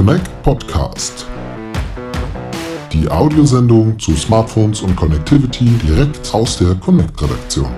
Connect Podcast. Die Audiosendung zu Smartphones und Connectivity direkt aus der Connect-Redaktion.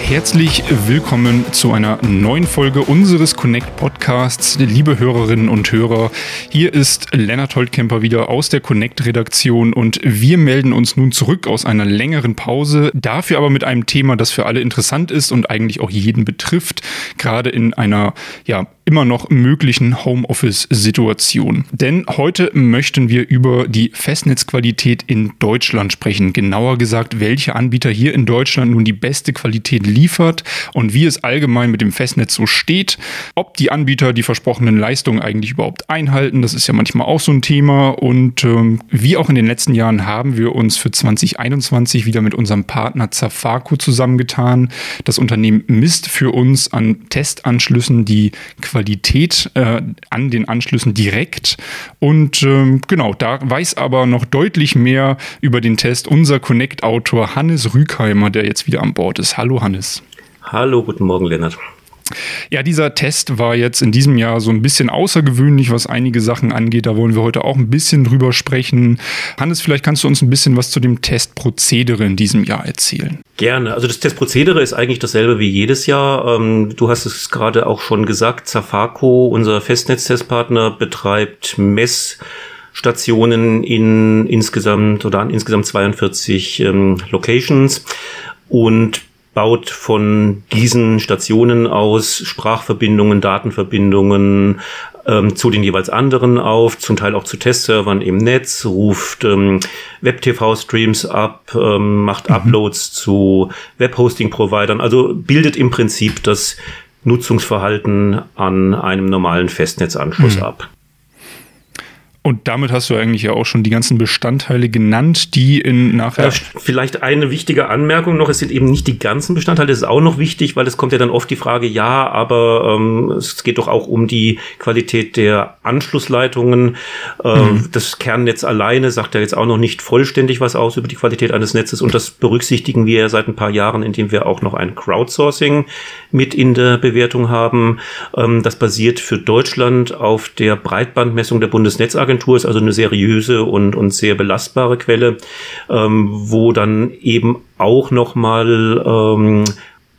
Herzlich willkommen zu einer neuen Folge unseres Connect Podcasts, liebe Hörerinnen und Hörer. Hier ist Lennart Holtkemper wieder aus der Connect Redaktion und wir melden uns nun zurück aus einer längeren Pause, dafür aber mit einem Thema, das für alle interessant ist und eigentlich auch jeden betrifft, gerade in einer ja immer noch möglichen Homeoffice-Situation. Denn heute möchten wir über die Festnetzqualität in Deutschland sprechen. Genauer gesagt, welche Anbieter hier in Deutschland nun die beste Qualität liefert und wie es allgemein mit dem Festnetz so steht. Ob die Anbieter die versprochenen Leistungen eigentlich überhaupt einhalten, das ist ja manchmal auch so ein Thema. Und ähm, wie auch in den letzten Jahren haben wir uns für 2021 wieder mit unserem Partner Zafaco zusammengetan. Das Unternehmen misst für uns an Testanschlüssen die Qualität Qualität äh, an den Anschlüssen direkt. Und ähm, genau, da weiß aber noch deutlich mehr über den Test unser Connect-Autor Hannes Rügheimer, der jetzt wieder an Bord ist. Hallo Hannes. Hallo, guten Morgen, Lennart. Ja, dieser Test war jetzt in diesem Jahr so ein bisschen außergewöhnlich, was einige Sachen angeht. Da wollen wir heute auch ein bisschen drüber sprechen. Hannes, vielleicht kannst du uns ein bisschen was zu dem Testprozedere in diesem Jahr erzählen. Gerne. Also das Testprozedere ist eigentlich dasselbe wie jedes Jahr. Ähm, du hast es gerade auch schon gesagt. Zafaco, unser Festnetztestpartner, betreibt Messstationen in insgesamt oder an insgesamt 42 ähm, Locations und baut von diesen Stationen aus Sprachverbindungen, Datenverbindungen ähm, zu den jeweils anderen auf, zum Teil auch zu Testservern im Netz, ruft ähm, Web-TV-Streams ab, ähm, macht mhm. Uploads zu Web-Hosting-Providern, also bildet im Prinzip das Nutzungsverhalten an einem normalen Festnetzanschluss mhm. ab. Und damit hast du eigentlich ja auch schon die ganzen Bestandteile genannt, die in nachher. Ja, vielleicht eine wichtige Anmerkung noch: Es sind eben nicht die ganzen Bestandteile. Das ist auch noch wichtig, weil es kommt ja dann oft die Frage: Ja, aber ähm, es geht doch auch um die Qualität der Anschlussleitungen. Ähm, mhm. Das Kernnetz alleine sagt ja jetzt auch noch nicht vollständig was aus über die Qualität eines Netzes. Und das berücksichtigen wir ja seit ein paar Jahren, indem wir auch noch ein Crowdsourcing mit in der Bewertung haben. Ähm, das basiert für Deutschland auf der Breitbandmessung der Bundesnetzagentur Agentur ist also eine seriöse und, und sehr belastbare Quelle, ähm, wo dann eben auch nochmal, ähm,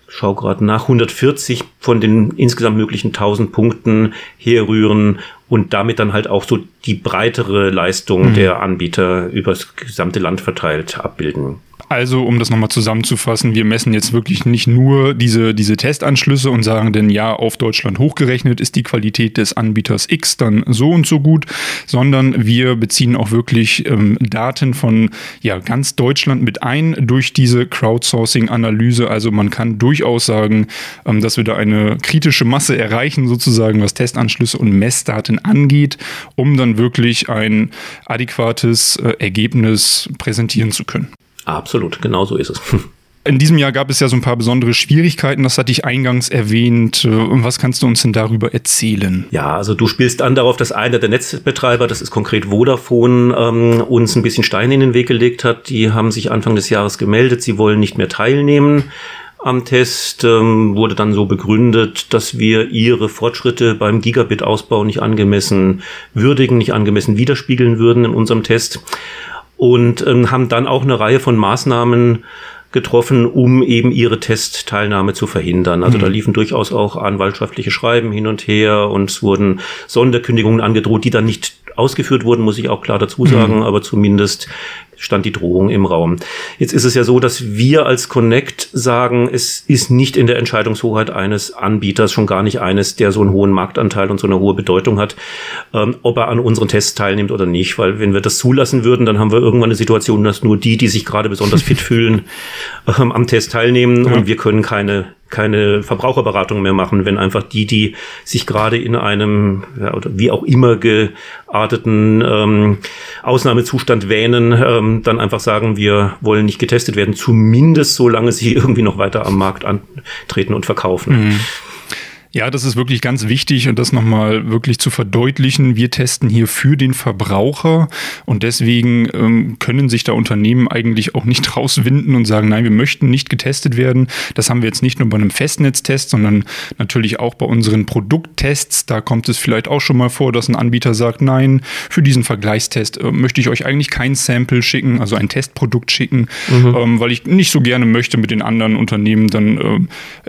schau gerade nach, 140 von den insgesamt möglichen 1000 Punkten herrühren und damit dann halt auch so die breitere Leistung mhm. der Anbieter übers gesamte Land verteilt abbilden. Also, um das nochmal zusammenzufassen, wir messen jetzt wirklich nicht nur diese, diese Testanschlüsse und sagen denn ja, auf Deutschland hochgerechnet ist die Qualität des Anbieters X dann so und so gut, sondern wir beziehen auch wirklich ähm, Daten von ja, ganz Deutschland mit ein durch diese Crowdsourcing-Analyse. Also man kann durchaus sagen, ähm, dass wir da eine kritische Masse erreichen, sozusagen, was Testanschlüsse und Messdaten angeht, um dann wirklich ein adäquates äh, Ergebnis präsentieren zu können. Absolut, genau so ist es. In diesem Jahr gab es ja so ein paar besondere Schwierigkeiten, das hatte ich eingangs erwähnt. Und was kannst du uns denn darüber erzählen? Ja, also du spielst an darauf, dass einer der Netzbetreiber, das ist konkret Vodafone, ähm, uns ein bisschen Steine in den Weg gelegt hat. Die haben sich Anfang des Jahres gemeldet, sie wollen nicht mehr teilnehmen am Test ähm, wurde dann so begründet, dass wir ihre Fortschritte beim Gigabit-Ausbau nicht angemessen würdigen, nicht angemessen widerspiegeln würden in unserem Test und ähm, haben dann auch eine Reihe von Maßnahmen getroffen, um eben ihre Testteilnahme zu verhindern. Also mhm. da liefen durchaus auch anwaltschaftliche Schreiben hin und her und es wurden Sonderkündigungen angedroht, die dann nicht ausgeführt wurden, muss ich auch klar dazu sagen, mhm. aber zumindest stand die Drohung im Raum. Jetzt ist es ja so, dass wir als Connect sagen, es ist nicht in der Entscheidungshoheit eines Anbieters, schon gar nicht eines, der so einen hohen Marktanteil und so eine hohe Bedeutung hat, ähm, ob er an unseren Tests teilnimmt oder nicht. Weil wenn wir das zulassen würden, dann haben wir irgendwann eine Situation, dass nur die, die sich gerade besonders fit fühlen, ähm, am Test teilnehmen ja. und wir können keine keine Verbraucherberatung mehr machen, wenn einfach die, die sich gerade in einem ja, oder wie auch immer gearteten ähm, Ausnahmezustand wähnen, ähm, dann einfach sagen, wir wollen nicht getestet werden, zumindest solange sie irgendwie noch weiter am Markt antreten und verkaufen. Mhm. Ja, das ist wirklich ganz wichtig und das nochmal wirklich zu verdeutlichen. Wir testen hier für den Verbraucher und deswegen ähm, können sich da Unternehmen eigentlich auch nicht rauswinden und sagen, nein, wir möchten nicht getestet werden. Das haben wir jetzt nicht nur bei einem Festnetztest, sondern natürlich auch bei unseren Produkttests. Da kommt es vielleicht auch schon mal vor, dass ein Anbieter sagt, nein, für diesen Vergleichstest äh, möchte ich euch eigentlich kein Sample schicken, also ein Testprodukt schicken, mhm. ähm, weil ich nicht so gerne möchte mit den anderen Unternehmen dann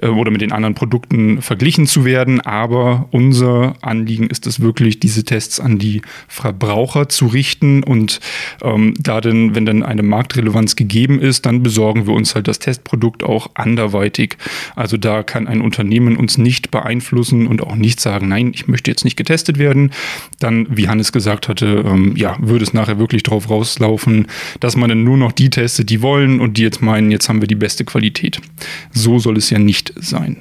äh, äh oder mit den anderen Produkten verglichen zu werden, aber unser Anliegen ist es wirklich, diese Tests an die Verbraucher zu richten und ähm, da denn, wenn dann eine Marktrelevanz gegeben ist, dann besorgen wir uns halt das Testprodukt auch anderweitig. Also da kann ein Unternehmen uns nicht beeinflussen und auch nicht sagen, nein, ich möchte jetzt nicht getestet werden. Dann, wie Hannes gesagt hatte, ähm, ja, würde es nachher wirklich darauf rauslaufen, dass man dann nur noch die testet, die wollen und die jetzt meinen, jetzt haben wir die beste Qualität. So soll es ja nicht sein.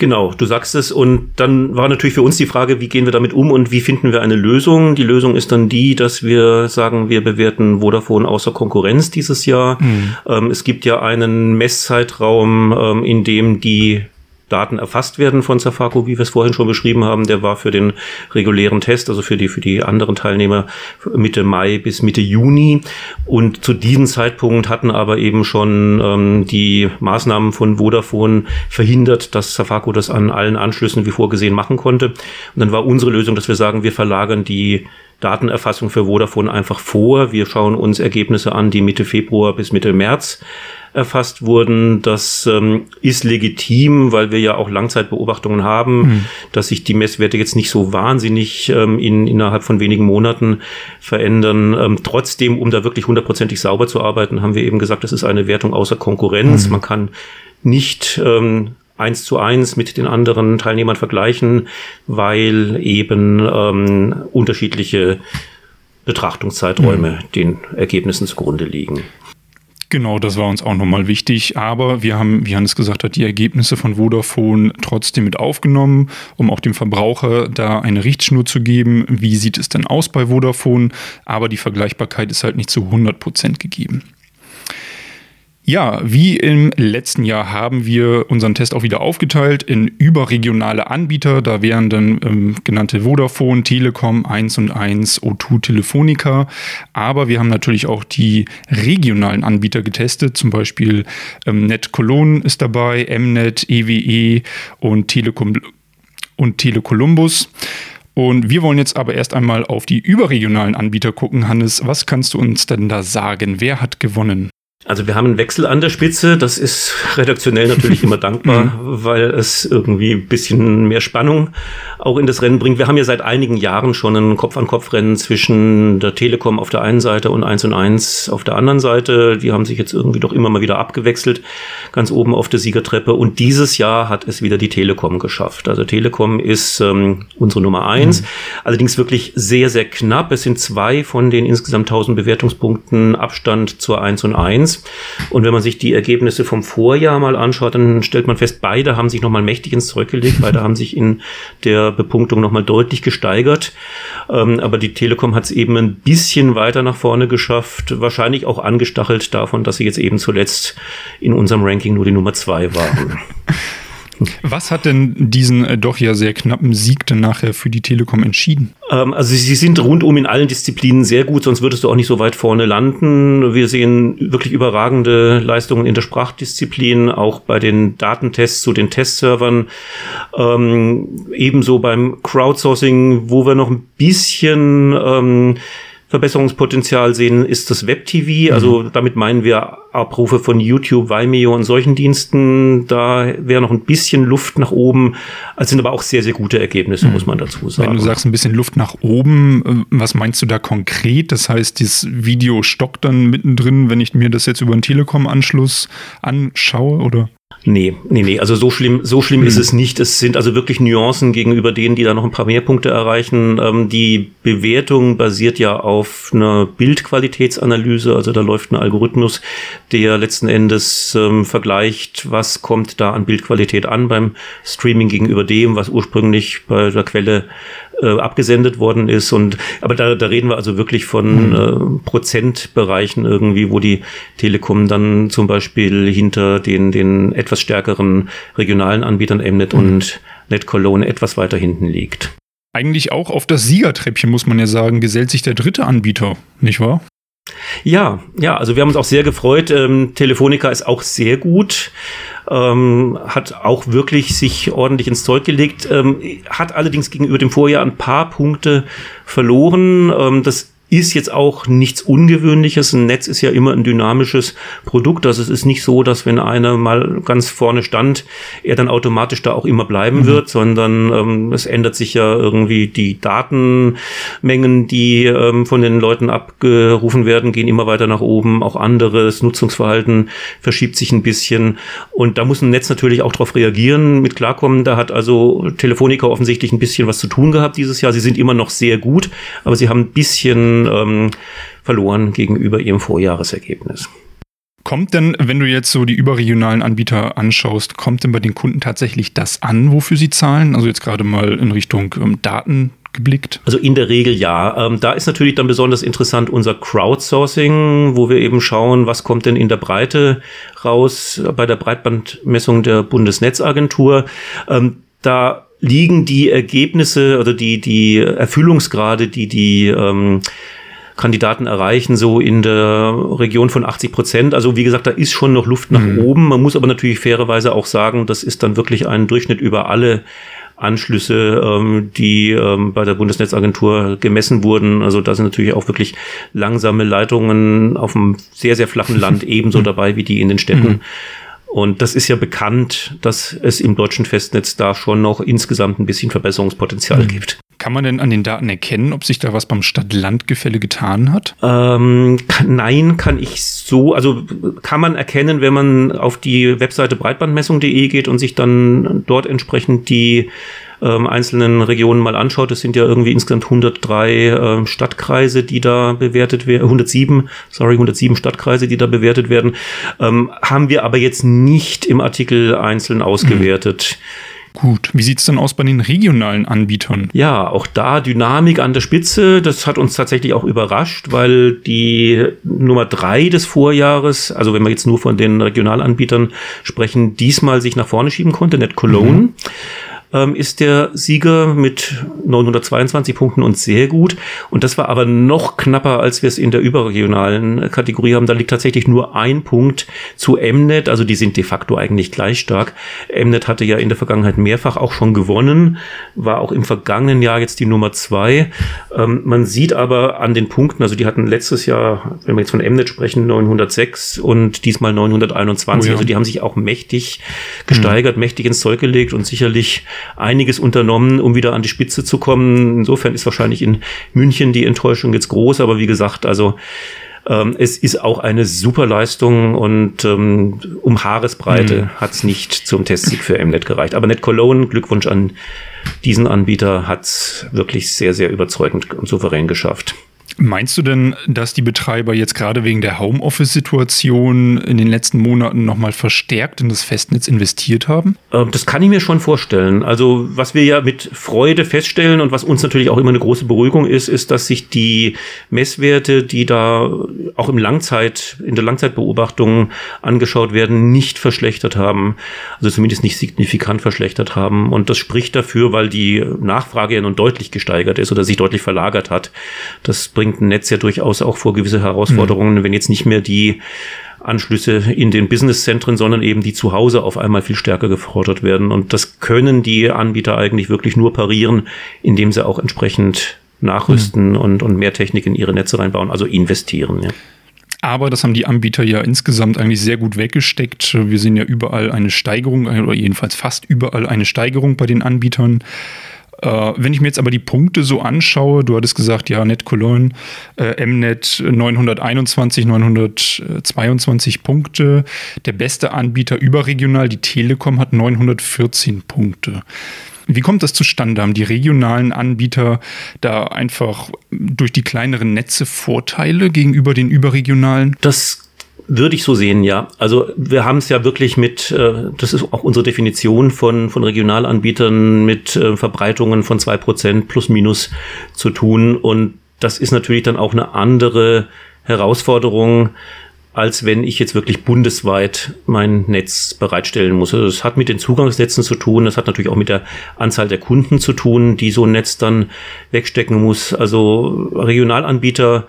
Genau, du sagst es. Und dann war natürlich für uns die Frage, wie gehen wir damit um und wie finden wir eine Lösung? Die Lösung ist dann die, dass wir sagen, wir bewerten Vodafone außer Konkurrenz dieses Jahr. Mhm. Ähm, es gibt ja einen Messzeitraum, ähm, in dem die Daten erfasst werden von Safaco, wie wir es vorhin schon beschrieben haben. Der war für den regulären Test, also für die, für die anderen Teilnehmer Mitte Mai bis Mitte Juni. Und zu diesem Zeitpunkt hatten aber eben schon ähm, die Maßnahmen von Vodafone verhindert, dass Safaco das an allen Anschlüssen wie vorgesehen machen konnte. Und dann war unsere Lösung, dass wir sagen, wir verlagern die Datenerfassung für Vodafone einfach vor. Wir schauen uns Ergebnisse an, die Mitte Februar bis Mitte März erfasst wurden. Das ähm, ist legitim, weil wir ja auch Langzeitbeobachtungen haben, mhm. dass sich die Messwerte jetzt nicht so wahnsinnig ähm, in, innerhalb von wenigen Monaten verändern. Ähm, trotzdem, um da wirklich hundertprozentig sauber zu arbeiten, haben wir eben gesagt, das ist eine Wertung außer Konkurrenz. Mhm. Man kann nicht ähm, eins zu eins mit den anderen Teilnehmern vergleichen, weil eben ähm, unterschiedliche Betrachtungszeiträume mhm. den Ergebnissen zugrunde liegen. Genau, das war uns auch nochmal wichtig. Aber wir haben, wie Hannes gesagt hat, die Ergebnisse von Vodafone trotzdem mit aufgenommen, um auch dem Verbraucher da eine Richtschnur zu geben. Wie sieht es denn aus bei Vodafone? Aber die Vergleichbarkeit ist halt nicht zu 100 Prozent gegeben. Ja, wie im letzten Jahr haben wir unseren Test auch wieder aufgeteilt in überregionale Anbieter. Da wären dann ähm, genannte Vodafone, Telekom, 1 und 1, O2, Telefonica. Aber wir haben natürlich auch die regionalen Anbieter getestet. Zum Beispiel ähm, Net Cologne ist dabei, Mnet, EWE e und Telekom und Telekolumbus. Und wir wollen jetzt aber erst einmal auf die überregionalen Anbieter gucken. Hannes, was kannst du uns denn da sagen? Wer hat gewonnen? Also wir haben einen Wechsel an der Spitze. Das ist redaktionell natürlich immer dankbar, mhm. weil es irgendwie ein bisschen mehr Spannung auch in das Rennen bringt. Wir haben ja seit einigen Jahren schon ein Kopf-an-Kopf-Rennen zwischen der Telekom auf der einen Seite und 1 und 1 auf der anderen Seite. Die haben sich jetzt irgendwie doch immer mal wieder abgewechselt, ganz oben auf der Siegertreppe. Und dieses Jahr hat es wieder die Telekom geschafft. Also Telekom ist ähm, unsere Nummer eins. Mhm. Allerdings wirklich sehr, sehr knapp. Es sind zwei von den insgesamt 1000 Bewertungspunkten Abstand zur 1 und 1. Und wenn man sich die Ergebnisse vom Vorjahr mal anschaut, dann stellt man fest, beide haben sich nochmal mächtig ins Zeug gelegt, beide haben sich in der Bepunktung nochmal deutlich gesteigert. Ähm, aber die Telekom hat es eben ein bisschen weiter nach vorne geschafft, wahrscheinlich auch angestachelt davon, dass sie jetzt eben zuletzt in unserem Ranking nur die Nummer zwei waren. Was hat denn diesen äh, doch ja sehr knappen Sieg dann nachher für die Telekom entschieden? Ähm, also sie sind rundum in allen Disziplinen sehr gut, sonst würdest du auch nicht so weit vorne landen. Wir sehen wirklich überragende Leistungen in der Sprachdisziplin, auch bei den Datentests zu den Testservern. Ähm, ebenso beim Crowdsourcing, wo wir noch ein bisschen ähm, Verbesserungspotenzial sehen, ist das Web-TV. Mhm. Also damit meinen wir Abrufe von YouTube, Vimeo und solchen Diensten. Da wäre noch ein bisschen Luft nach oben. Es sind aber auch sehr, sehr gute Ergebnisse, mhm. muss man dazu sagen. Wenn du sagst ein bisschen Luft nach oben, äh, was meinst du da konkret? Das heißt, das Video stockt dann mittendrin, wenn ich mir das jetzt über einen Telekom-Anschluss anschaue, oder? Nee, nee, nee. Also so schlimm, so schlimm mhm. ist es nicht. Es sind also wirklich Nuancen gegenüber denen, die da noch ein paar mehr Punkte erreichen. Ähm, die Bewertung basiert ja auf einer Bildqualitätsanalyse. Also da läuft ein Algorithmus, der letzten Endes ähm, vergleicht, was kommt da an Bildqualität an beim Streaming gegenüber dem, was ursprünglich bei der Quelle äh, abgesendet worden ist. Und aber da, da reden wir also wirklich von mhm. äh, Prozentbereichen irgendwie, wo die Telekom dann zum Beispiel hinter den, den etwas stärkeren regionalen Anbietern Mnet mhm. und NetCologne etwas weiter hinten liegt. Eigentlich auch auf das Siegertreppchen, muss man ja sagen, gesellt sich der dritte Anbieter, nicht wahr? Ja, ja, also wir haben uns auch sehr gefreut. Ähm, Telefonica ist auch sehr gut, ähm, hat auch wirklich sich ordentlich ins Zeug gelegt, ähm, hat allerdings gegenüber dem Vorjahr ein paar Punkte verloren. Ähm, das ist jetzt auch nichts Ungewöhnliches. Ein Netz ist ja immer ein dynamisches Produkt. Also es ist nicht so, dass wenn einer mal ganz vorne stand, er dann automatisch da auch immer bleiben mhm. wird, sondern ähm, es ändert sich ja irgendwie die Datenmengen, die ähm, von den Leuten abgerufen werden, gehen immer weiter nach oben. Auch anderes Nutzungsverhalten verschiebt sich ein bisschen. Und da muss ein Netz natürlich auch darauf reagieren, mit klarkommen. Da hat also Telefonica offensichtlich ein bisschen was zu tun gehabt dieses Jahr. Sie sind immer noch sehr gut, aber sie haben ein bisschen ähm, verloren gegenüber ihrem Vorjahresergebnis. Kommt denn, wenn du jetzt so die überregionalen Anbieter anschaust, kommt denn bei den Kunden tatsächlich das an, wofür sie zahlen? Also jetzt gerade mal in Richtung ähm, Daten geblickt? Also in der Regel ja. Ähm, da ist natürlich dann besonders interessant unser Crowdsourcing, wo wir eben schauen, was kommt denn in der Breite raus bei der Breitbandmessung der Bundesnetzagentur. Ähm, da liegen die Ergebnisse oder die, die Erfüllungsgrade, die die ähm, Kandidaten erreichen, so in der Region von 80 Prozent. Also wie gesagt, da ist schon noch Luft nach mhm. oben. Man muss aber natürlich fairerweise auch sagen, das ist dann wirklich ein Durchschnitt über alle Anschlüsse, ähm, die ähm, bei der Bundesnetzagentur gemessen wurden. Also da sind natürlich auch wirklich langsame Leitungen auf einem sehr, sehr flachen Land ebenso dabei wie die in den Städten. Mhm. Und das ist ja bekannt, dass es im deutschen Festnetz da schon noch insgesamt ein bisschen Verbesserungspotenzial mhm. gibt. Kann man denn an den Daten erkennen, ob sich da was beim Stadt-Land-Gefälle getan hat? Ähm, nein, kann ich so, also kann man erkennen, wenn man auf die Webseite breitbandmessung.de geht und sich dann dort entsprechend die ähm, einzelnen Regionen mal anschaut, es sind ja irgendwie insgesamt 103 äh, Stadtkreise, die da bewertet werden, 107, sorry, 107 Stadtkreise, die da bewertet werden, ähm, haben wir aber jetzt nicht im Artikel einzeln ausgewertet. Mhm. Gut, wie sieht's denn aus bei den regionalen Anbietern? Ja, auch da Dynamik an der Spitze. Das hat uns tatsächlich auch überrascht, weil die Nummer drei des Vorjahres, also wenn wir jetzt nur von den Regionalanbietern sprechen, diesmal sich nach vorne schieben konnte, Net Cologne. Mhm ähm, ist der Sieger mit 922 Punkten und sehr gut. Und das war aber noch knapper, als wir es in der überregionalen Kategorie haben. Da liegt tatsächlich nur ein Punkt zu Mnet. Also die sind de facto eigentlich gleich stark. Mnet hatte ja in der Vergangenheit mehrfach auch schon gewonnen, war auch im vergangenen Jahr jetzt die Nummer zwei. Ähm, man sieht aber an den Punkten, also die hatten letztes Jahr, wenn wir jetzt von Mnet sprechen, 906 und diesmal 921. Oh ja. Also die haben sich auch mächtig gesteigert, mhm. mächtig ins Zeug gelegt und sicherlich einiges unternommen, um wieder an die Spitze zu kommen. Insofern ist wahrscheinlich in München die Enttäuschung jetzt groß, aber wie gesagt, also ähm, es ist auch eine super Leistung und ähm, um Haaresbreite mhm. hat es nicht zum Testsieg für Mnet gereicht. Aber Net Cologne, Glückwunsch an diesen Anbieter, hat es wirklich sehr, sehr überzeugend und souverän geschafft. Meinst du denn, dass die Betreiber jetzt gerade wegen der Homeoffice-Situation in den letzten Monaten nochmal verstärkt in das Festnetz investiert haben? Ähm, das kann ich mir schon vorstellen. Also was wir ja mit Freude feststellen und was uns natürlich auch immer eine große Beruhigung ist, ist, dass sich die Messwerte, die da auch im Langzeit, in der Langzeitbeobachtung angeschaut werden, nicht verschlechtert haben. Also zumindest nicht signifikant verschlechtert haben. Und das spricht dafür, weil die Nachfrage ja nun deutlich gesteigert ist oder sich deutlich verlagert hat. Das bringt ein Netz ja durchaus auch vor gewisse Herausforderungen, mhm. wenn jetzt nicht mehr die Anschlüsse in den Businesszentren, sondern eben die zu Hause auf einmal viel stärker gefordert werden. Und das können die Anbieter eigentlich wirklich nur parieren, indem sie auch entsprechend nachrüsten mhm. und, und mehr Technik in ihre Netze reinbauen, also investieren. Ja. Aber das haben die Anbieter ja insgesamt eigentlich sehr gut weggesteckt. Wir sehen ja überall eine Steigerung, oder jedenfalls fast überall eine Steigerung bei den Anbietern. Äh, wenn ich mir jetzt aber die Punkte so anschaue, du hattest gesagt, ja, Net Cologne, äh, Mnet 921, 922 Punkte. Der beste Anbieter überregional, die Telekom, hat 914 Punkte. Wie kommt das zustande? Haben die regionalen Anbieter da einfach durch die kleineren Netze Vorteile gegenüber den überregionalen? Das würde ich so sehen, ja. Also wir haben es ja wirklich mit, äh, das ist auch unsere Definition von, von Regionalanbietern mit äh, Verbreitungen von zwei Prozent plus minus zu tun. Und das ist natürlich dann auch eine andere Herausforderung, als wenn ich jetzt wirklich bundesweit mein Netz bereitstellen muss. Also das hat mit den Zugangsnetzen zu tun, das hat natürlich auch mit der Anzahl der Kunden zu tun, die so ein Netz dann wegstecken muss. Also Regionalanbieter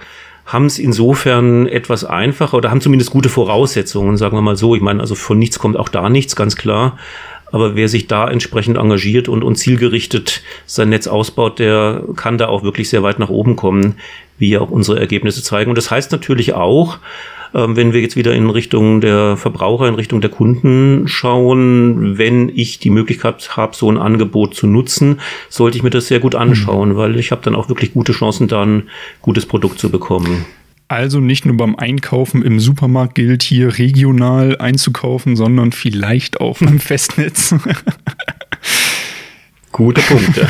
haben es insofern etwas einfacher oder haben zumindest gute Voraussetzungen, sagen wir mal so. Ich meine, also von nichts kommt auch da nichts, ganz klar. Aber wer sich da entsprechend engagiert und, und zielgerichtet sein Netz ausbaut, der kann da auch wirklich sehr weit nach oben kommen, wie ja auch unsere Ergebnisse zeigen. Und das heißt natürlich auch, ähm, wenn wir jetzt wieder in Richtung der Verbraucher, in Richtung der Kunden schauen, wenn ich die Möglichkeit habe, so ein Angebot zu nutzen, sollte ich mir das sehr gut anschauen, mhm. weil ich habe dann auch wirklich gute Chancen, da ein gutes Produkt zu bekommen. Also nicht nur beim Einkaufen im Supermarkt gilt hier regional einzukaufen, sondern vielleicht auch beim Festnetz. Gute Punkte.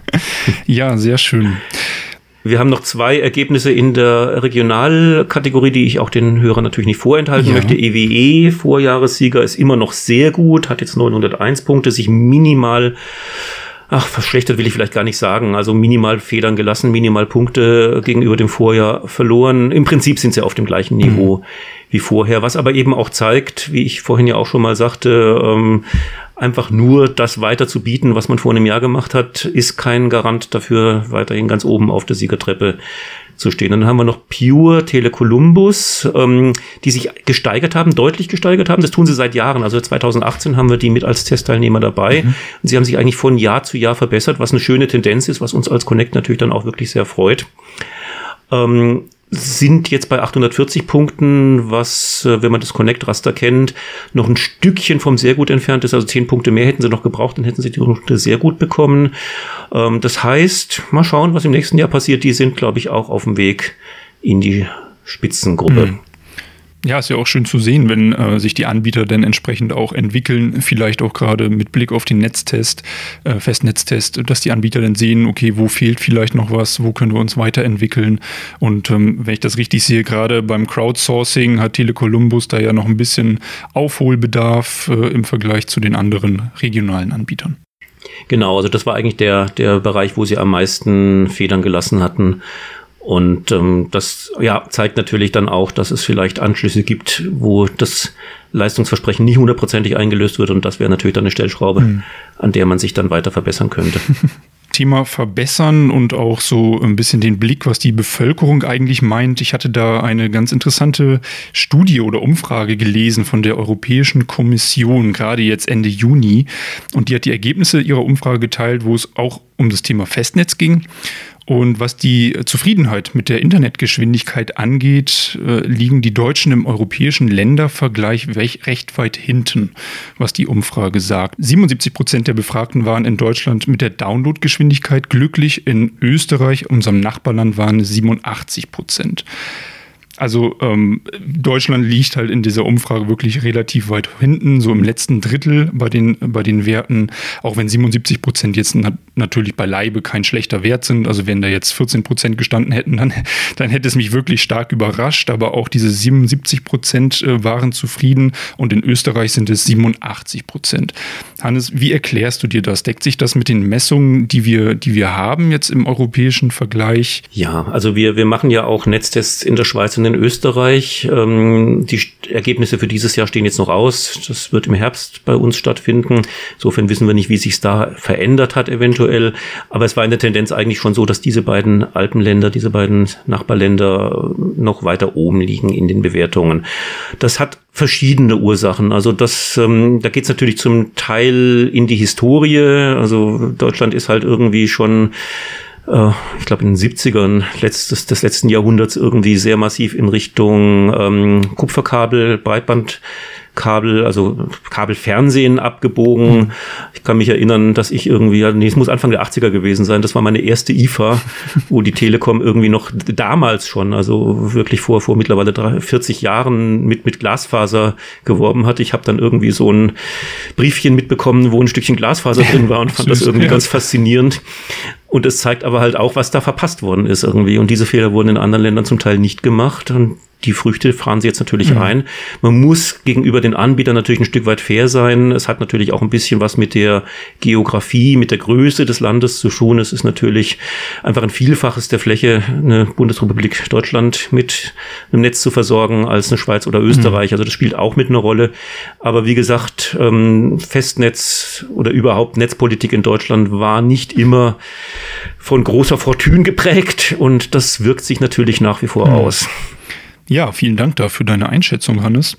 ja, sehr schön. Wir haben noch zwei Ergebnisse in der Regionalkategorie, die ich auch den Hörern natürlich nicht vorenthalten ja. möchte. EWE, Vorjahressieger, ist immer noch sehr gut, hat jetzt 901 Punkte, sich minimal ach, verschlechtert will ich vielleicht gar nicht sagen. Also minimal Federn gelassen, minimal Punkte gegenüber dem Vorjahr verloren. Im Prinzip sind sie auf dem gleichen Niveau mhm. wie vorher, was aber eben auch zeigt, wie ich vorhin ja auch schon mal sagte, ähm, einfach nur das weiter zu bieten, was man vor einem Jahr gemacht hat, ist kein Garant dafür, weiterhin ganz oben auf der Siegertreppe zu stehen. Dann haben wir noch Pure, Telecolumbus, ähm, die sich gesteigert haben, deutlich gesteigert haben. Das tun sie seit Jahren. Also 2018 haben wir die mit als Testteilnehmer dabei. Mhm. Und sie haben sich eigentlich von Jahr zu Jahr verbessert, was eine schöne Tendenz ist, was uns als Connect natürlich dann auch wirklich sehr freut. Ähm, sind jetzt bei 840 Punkten, was, äh, wenn man das Connect-Raster kennt, noch ein Stückchen vom sehr gut entfernt ist. Also 10 Punkte mehr hätten sie noch gebraucht, dann hätten sie die Punkte sehr gut bekommen. Ähm, das heißt, mal schauen, was im nächsten Jahr passiert. Die sind, glaube ich, auch auf dem Weg in die Spitzengruppe. Mhm. Ja, ist ja auch schön zu sehen, wenn äh, sich die Anbieter dann entsprechend auch entwickeln, vielleicht auch gerade mit Blick auf den Netztest, äh, Festnetztest, dass die Anbieter dann sehen, okay, wo fehlt vielleicht noch was, wo können wir uns weiterentwickeln. Und ähm, wenn ich das richtig sehe, gerade beim Crowdsourcing hat Telekolumbus da ja noch ein bisschen Aufholbedarf äh, im Vergleich zu den anderen regionalen Anbietern. Genau, also das war eigentlich der, der Bereich, wo sie am meisten Federn gelassen hatten. Und ähm, das ja, zeigt natürlich dann auch, dass es vielleicht Anschlüsse gibt, wo das Leistungsversprechen nicht hundertprozentig eingelöst wird. Und das wäre natürlich dann eine Stellschraube, mhm. an der man sich dann weiter verbessern könnte. Thema verbessern und auch so ein bisschen den Blick, was die Bevölkerung eigentlich meint. Ich hatte da eine ganz interessante Studie oder Umfrage gelesen von der Europäischen Kommission, gerade jetzt Ende Juni. Und die hat die Ergebnisse ihrer Umfrage geteilt, wo es auch um das Thema Festnetz ging. Und was die Zufriedenheit mit der Internetgeschwindigkeit angeht, äh, liegen die Deutschen im europäischen Ländervergleich recht weit hinten, was die Umfrage sagt. 77 Prozent der Befragten waren in Deutschland mit der Downloadgeschwindigkeit glücklich. In Österreich, unserem Nachbarland, waren 87 Prozent. Also ähm, Deutschland liegt halt in dieser Umfrage wirklich relativ weit hinten, so im letzten Drittel bei den, bei den Werten, auch wenn 77 Prozent jetzt na natürlich beileibe kein schlechter Wert sind. Also wenn da jetzt 14 Prozent gestanden hätten, dann, dann hätte es mich wirklich stark überrascht. Aber auch diese 77 Prozent äh, waren zufrieden und in Österreich sind es 87 Prozent. Hannes, wie erklärst du dir das? Deckt sich das mit den Messungen, die wir, die wir haben jetzt im europäischen Vergleich? Ja, also wir, wir machen ja auch Netztests in der Schweiz und in Österreich. Ähm, die Ergebnisse für dieses Jahr stehen jetzt noch aus. Das wird im Herbst bei uns stattfinden. Insofern wissen wir nicht, wie sich da verändert hat eventuell. Aber es war in der Tendenz eigentlich schon so, dass diese beiden Alpenländer, diese beiden Nachbarländer noch weiter oben liegen in den Bewertungen. Das hat verschiedene Ursachen. Also das, ähm, da geht es natürlich zum Teil in die Historie. Also Deutschland ist halt irgendwie schon äh, ich glaube in den 70ern letztes, des letzten Jahrhunderts irgendwie sehr massiv in Richtung ähm, Kupferkabel, Breitband Kabel, also Kabelfernsehen abgebogen. Mhm. Ich kann mich erinnern, dass ich irgendwie, nee, es muss Anfang der 80er gewesen sein. Das war meine erste IFA, wo die Telekom irgendwie noch damals schon, also wirklich vor, vor mittlerweile 40 Jahren mit, mit Glasfaser geworben hat. Ich habe dann irgendwie so ein Briefchen mitbekommen, wo ein Stückchen Glasfaser drin war und fand das irgendwie ja. ganz faszinierend. Und es zeigt aber halt auch, was da verpasst worden ist irgendwie. Und diese Fehler wurden in anderen Ländern zum Teil nicht gemacht. Und die Früchte fahren sie jetzt natürlich mhm. ein. Man muss gegenüber den Anbietern natürlich ein Stück weit fair sein. Es hat natürlich auch ein bisschen was mit der Geografie, mit der Größe des Landes zu tun. Es ist natürlich einfach ein Vielfaches der Fläche, eine Bundesrepublik Deutschland mit einem Netz zu versorgen, als eine Schweiz oder Österreich. Mhm. Also das spielt auch mit einer Rolle. Aber wie gesagt, ähm, Festnetz oder überhaupt Netzpolitik in Deutschland war nicht immer von großer Fortune geprägt und das wirkt sich natürlich nach wie vor mhm. aus. Ja, vielen Dank dafür deine Einschätzung, Hannes.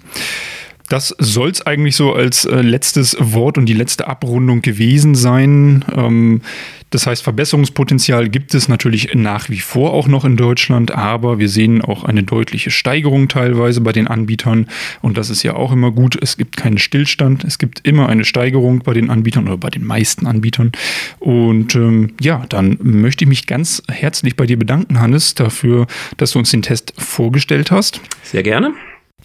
Das soll es eigentlich so als äh, letztes Wort und die letzte Abrundung gewesen sein. Ähm, das heißt, Verbesserungspotenzial gibt es natürlich nach wie vor auch noch in Deutschland, aber wir sehen auch eine deutliche Steigerung teilweise bei den Anbietern und das ist ja auch immer gut. Es gibt keinen Stillstand, es gibt immer eine Steigerung bei den Anbietern oder bei den meisten Anbietern. Und ähm, ja, dann möchte ich mich ganz herzlich bei dir bedanken, Hannes, dafür, dass du uns den Test vorgestellt hast. Sehr gerne.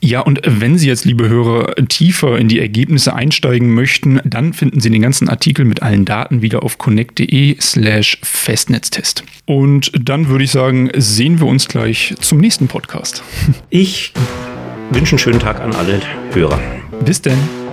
Ja, und wenn Sie jetzt, liebe Hörer, tiefer in die Ergebnisse einsteigen möchten, dann finden Sie den ganzen Artikel mit allen Daten wieder auf connect.de slash Festnetztest. Und dann würde ich sagen, sehen wir uns gleich zum nächsten Podcast. Ich wünsche einen schönen Tag an alle Hörer. Bis denn.